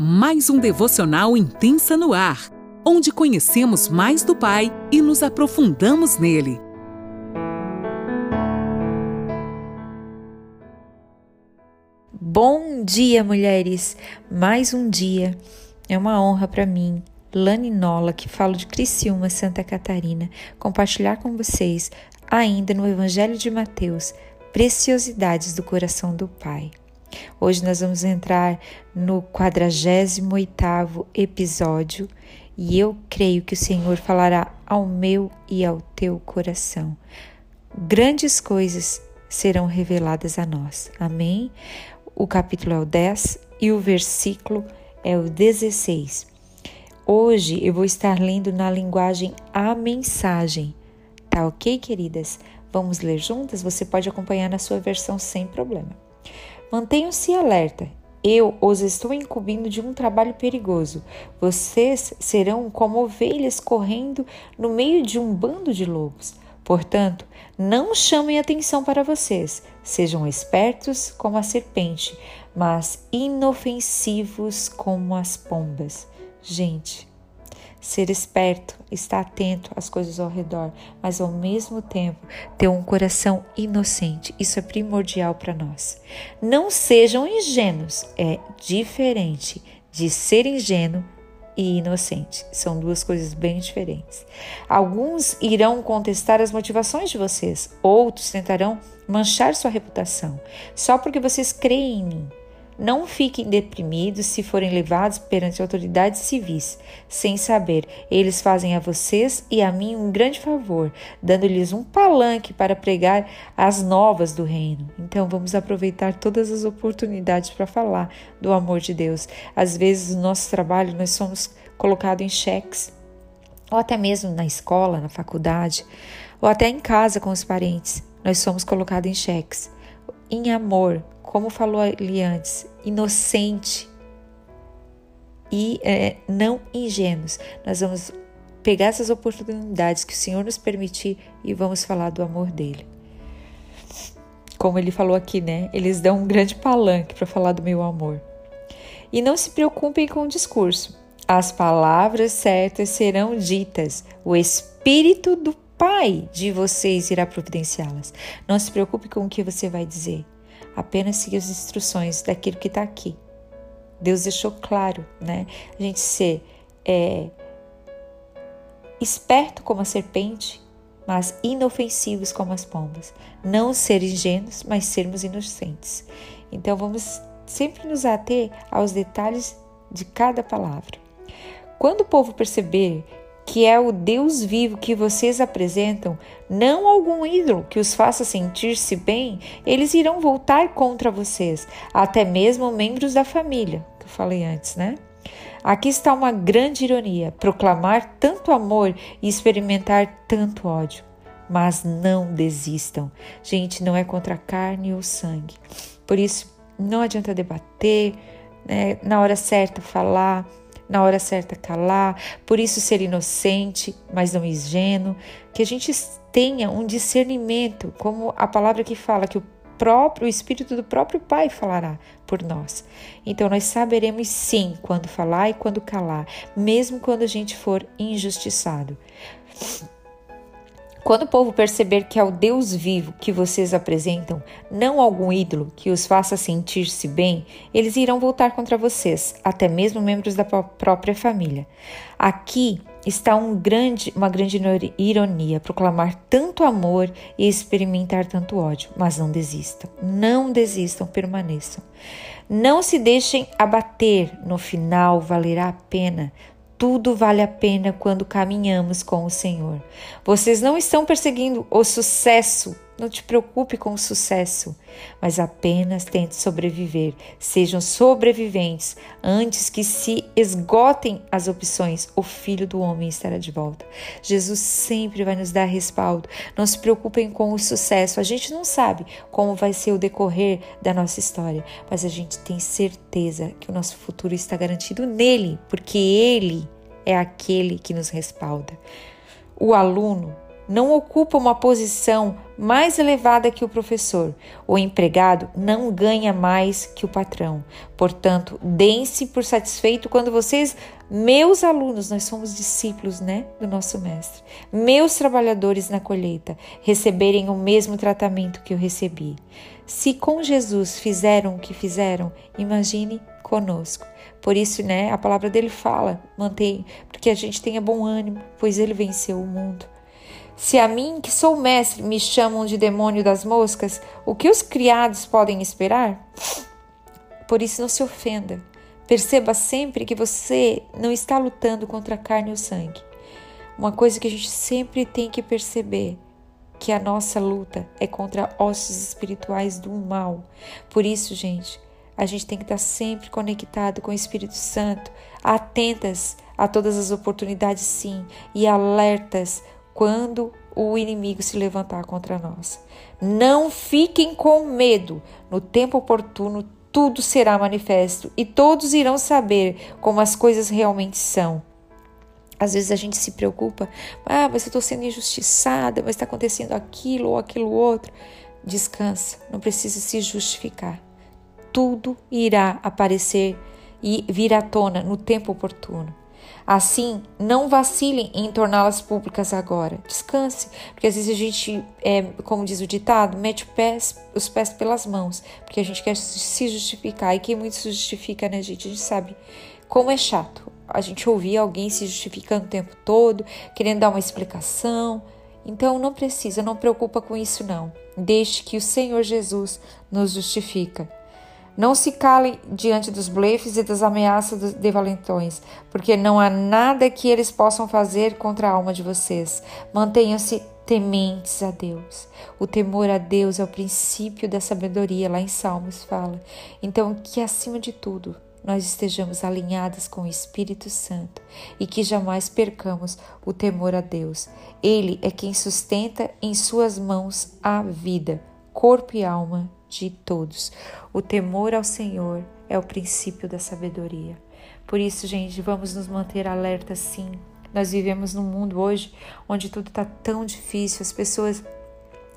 mais um devocional intensa no ar, onde conhecemos mais do Pai e nos aprofundamos nele. Bom dia, mulheres! Mais um dia. É uma honra para mim, Lani Nola, que falo de Criciúma, Santa Catarina, compartilhar com vocês, ainda no Evangelho de Mateus, preciosidades do coração do Pai. Hoje nós vamos entrar no 48º episódio e eu creio que o Senhor falará ao meu e ao teu coração. Grandes coisas serão reveladas a nós. Amém? O capítulo é o 10 e o versículo é o 16. Hoje eu vou estar lendo na linguagem A Mensagem. Tá ok, queridas? Vamos ler juntas? Você pode acompanhar na sua versão sem problema. Mantenham-se alerta. Eu os estou incumbindo de um trabalho perigoso. Vocês serão como ovelhas correndo no meio de um bando de lobos. Portanto, não chamem atenção para vocês. Sejam espertos como a serpente, mas inofensivos como as pombas. Gente, ser esperto, estar atento às coisas ao redor, mas ao mesmo tempo ter um coração inocente. Isso é primordial para nós. Não sejam ingênuos, é diferente de ser ingênuo e inocente. São duas coisas bem diferentes. Alguns irão contestar as motivações de vocês, outros tentarão manchar sua reputação, só porque vocês creem em mim. Não fiquem deprimidos se forem levados perante autoridades civis, sem saber. Eles fazem a vocês e a mim um grande favor, dando-lhes um palanque para pregar as novas do reino. Então vamos aproveitar todas as oportunidades para falar do amor de Deus. Às vezes, no nosso trabalho, nós somos colocados em cheques, ou até mesmo na escola, na faculdade, ou até em casa com os parentes. Nós somos colocados em cheques. Em amor, como falou ali antes, inocente e é, não ingênuos. Nós vamos pegar essas oportunidades que o Senhor nos permitir e vamos falar do amor dele. Como ele falou aqui, né? Eles dão um grande palanque para falar do meu amor. E não se preocupem com o discurso. As palavras certas serão ditas. O Espírito do Pai de vocês irá providenciá-las. Não se preocupe com o que você vai dizer. Apenas seguir as instruções daquilo que está aqui. Deus deixou claro, né? A gente ser é, esperto como a serpente, mas inofensivos como as pombas. Não ser ingênuos, mas sermos inocentes. Então vamos sempre nos ater aos detalhes de cada palavra. Quando o povo perceber que é o Deus vivo que vocês apresentam, não algum ídolo que os faça sentir-se bem, eles irão voltar contra vocês, até mesmo membros da família, que eu falei antes, né? Aqui está uma grande ironia: proclamar tanto amor e experimentar tanto ódio. Mas não desistam. Gente, não é contra a carne ou sangue. Por isso, não adianta debater, né? na hora certa falar na hora certa calar, por isso ser inocente, mas não ingênuo, que a gente tenha um discernimento, como a palavra que fala que o próprio o espírito do próprio Pai falará por nós. Então nós saberemos sim quando falar e quando calar, mesmo quando a gente for injustiçado. Quando o povo perceber que é o Deus vivo que vocês apresentam, não algum ídolo que os faça sentir-se bem, eles irão voltar contra vocês, até mesmo membros da própria família. Aqui está um grande, uma grande ironia proclamar tanto amor e experimentar tanto ódio, mas não desistam, não desistam, permaneçam. Não se deixem abater, no final valerá a pena tudo vale a pena quando caminhamos com o Senhor. Vocês não estão perseguindo o sucesso. Não te preocupe com o sucesso, mas apenas tente sobreviver. Sejam sobreviventes antes que se esgotem as opções. O Filho do Homem estará de volta. Jesus sempre vai nos dar respaldo. Não se preocupem com o sucesso. A gente não sabe como vai ser o decorrer da nossa história, mas a gente tem certeza que o nosso futuro está garantido nele, porque ele é aquele que nos respalda. O aluno não ocupa uma posição mais elevada que o professor. O empregado não ganha mais que o patrão. Portanto, deem-se por satisfeito quando vocês, meus alunos, nós somos discípulos, né, do nosso mestre, meus trabalhadores na colheita, receberem o mesmo tratamento que eu recebi. Se com Jesus fizeram o que fizeram, imagine conosco. Por isso, né, a palavra dele fala, mantém, porque a gente tenha bom ânimo, pois ele venceu o mundo. Se a mim, que sou mestre, me chamam de demônio das moscas, o que os criados podem esperar? Por isso, não se ofenda. Perceba sempre que você não está lutando contra a carne e o sangue. Uma coisa que a gente sempre tem que perceber que a nossa luta é contra ossos espirituais do mal. Por isso, gente, a gente tem que estar sempre conectado com o Espírito Santo, atentas a todas as oportunidades, sim, e alertas quando o inimigo se levantar contra nós. Não fiquem com medo. No tempo oportuno, tudo será manifesto e todos irão saber como as coisas realmente são. Às vezes a gente se preocupa, ah, mas eu estou sendo injustiçada, mas está acontecendo aquilo ou aquilo outro. Descansa, não precisa se justificar. Tudo irá aparecer e vir à tona no tempo oportuno. Assim, não vacilem em torná-las públicas agora. Descanse, porque às vezes a gente, é, como diz o ditado, mete pés, os pés pelas mãos, porque a gente quer se justificar. E quem muito se justifica, né, gente? A gente sabe como é chato a gente ouvir alguém se justificando o tempo todo, querendo dar uma explicação. Então não precisa, não preocupa com isso não. Deixe que o Senhor Jesus nos justifica. Não se calem diante dos blefes e das ameaças de valentões, porque não há nada que eles possam fazer contra a alma de vocês. Mantenham-se tementes a Deus. O temor a Deus é o princípio da sabedoria, lá em Salmos fala. Então, que acima de tudo, nós estejamos alinhadas com o Espírito Santo e que jamais percamos o temor a Deus. Ele é quem sustenta em suas mãos a vida, corpo e alma de todos. O temor ao Senhor é o princípio da sabedoria. Por isso, gente, vamos nos manter alertas sim. Nós vivemos num mundo hoje onde tudo está tão difícil, as pessoas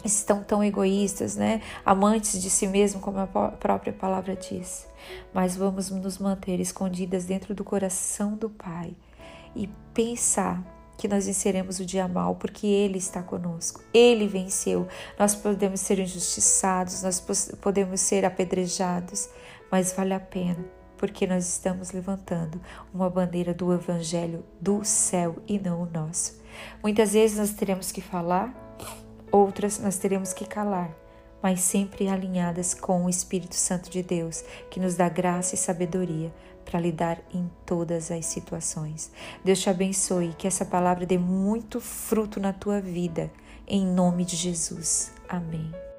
estão tão egoístas, né? Amantes de si mesmo, como a própria palavra diz. Mas vamos nos manter escondidas dentro do coração do Pai e pensar que nós venceremos o dia mal, porque Ele está conosco. Ele venceu. Nós podemos ser injustiçados, nós podemos ser apedrejados, mas vale a pena, porque nós estamos levantando uma bandeira do Evangelho do céu e não o nosso. Muitas vezes nós teremos que falar, outras nós teremos que calar, mas sempre alinhadas com o Espírito Santo de Deus, que nos dá graça e sabedoria para lidar em todas as situações. Deus te abençoe, que essa palavra dê muito fruto na tua vida, em nome de Jesus. Amém.